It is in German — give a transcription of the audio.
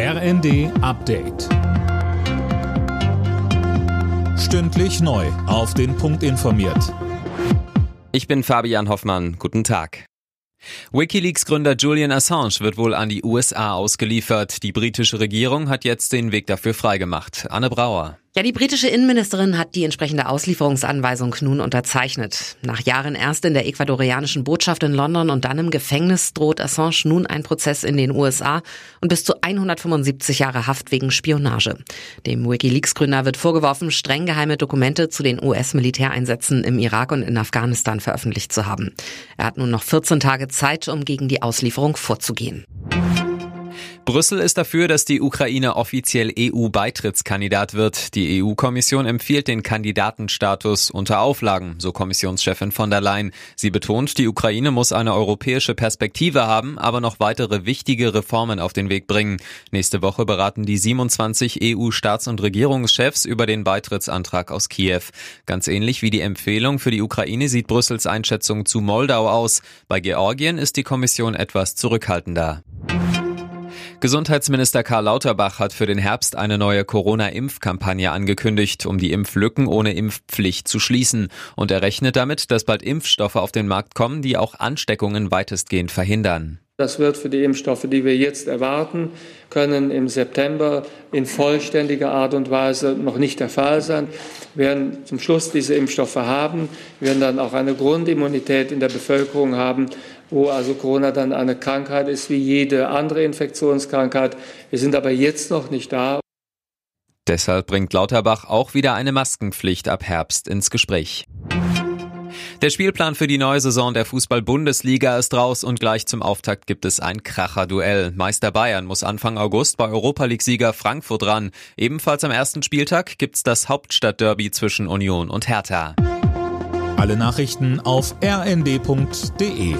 RND Update. Stündlich neu. Auf den Punkt informiert. Ich bin Fabian Hoffmann. Guten Tag. Wikileaks-Gründer Julian Assange wird wohl an die USA ausgeliefert. Die britische Regierung hat jetzt den Weg dafür freigemacht. Anne Brauer. Ja, die britische Innenministerin hat die entsprechende Auslieferungsanweisung nun unterzeichnet. Nach Jahren erst in der ecuadorianischen Botschaft in London und dann im Gefängnis droht Assange nun ein Prozess in den USA und bis zu 175 Jahre Haft wegen Spionage. Dem Wikileaks-Gründer wird vorgeworfen, streng geheime Dokumente zu den US-Militäreinsätzen im Irak und in Afghanistan veröffentlicht zu haben. Er hat nun noch 14 Tage Zeit, um gegen die Auslieferung vorzugehen. Brüssel ist dafür, dass die Ukraine offiziell EU-Beitrittskandidat wird. Die EU-Kommission empfiehlt den Kandidatenstatus unter Auflagen, so Kommissionschefin von der Leyen. Sie betont, die Ukraine muss eine europäische Perspektive haben, aber noch weitere wichtige Reformen auf den Weg bringen. Nächste Woche beraten die 27 EU-Staats- und Regierungschefs über den Beitrittsantrag aus Kiew. Ganz ähnlich wie die Empfehlung für die Ukraine sieht Brüssels Einschätzung zu Moldau aus. Bei Georgien ist die Kommission etwas zurückhaltender. Gesundheitsminister Karl Lauterbach hat für den Herbst eine neue Corona-Impfkampagne angekündigt, um die Impflücken ohne Impfpflicht zu schließen. Und er rechnet damit, dass bald Impfstoffe auf den Markt kommen, die auch Ansteckungen weitestgehend verhindern. Das wird für die Impfstoffe, die wir jetzt erwarten, können im September in vollständiger Art und Weise noch nicht der Fall sein. Wir werden zum Schluss diese Impfstoffe haben. Wir werden dann auch eine Grundimmunität in der Bevölkerung haben, wo also Corona dann eine Krankheit ist wie jede andere Infektionskrankheit. Wir sind aber jetzt noch nicht da. Deshalb bringt Lauterbach auch wieder eine Maskenpflicht ab Herbst ins Gespräch. Der Spielplan für die neue Saison der Fußball-Bundesliga ist raus und gleich zum Auftakt gibt es ein Kracher-Duell. Meister Bayern muss Anfang August bei Europa League-Sieger Frankfurt ran. Ebenfalls am ersten Spieltag gibt's das Hauptstadtderby zwischen Union und Hertha. Alle Nachrichten auf rnd.de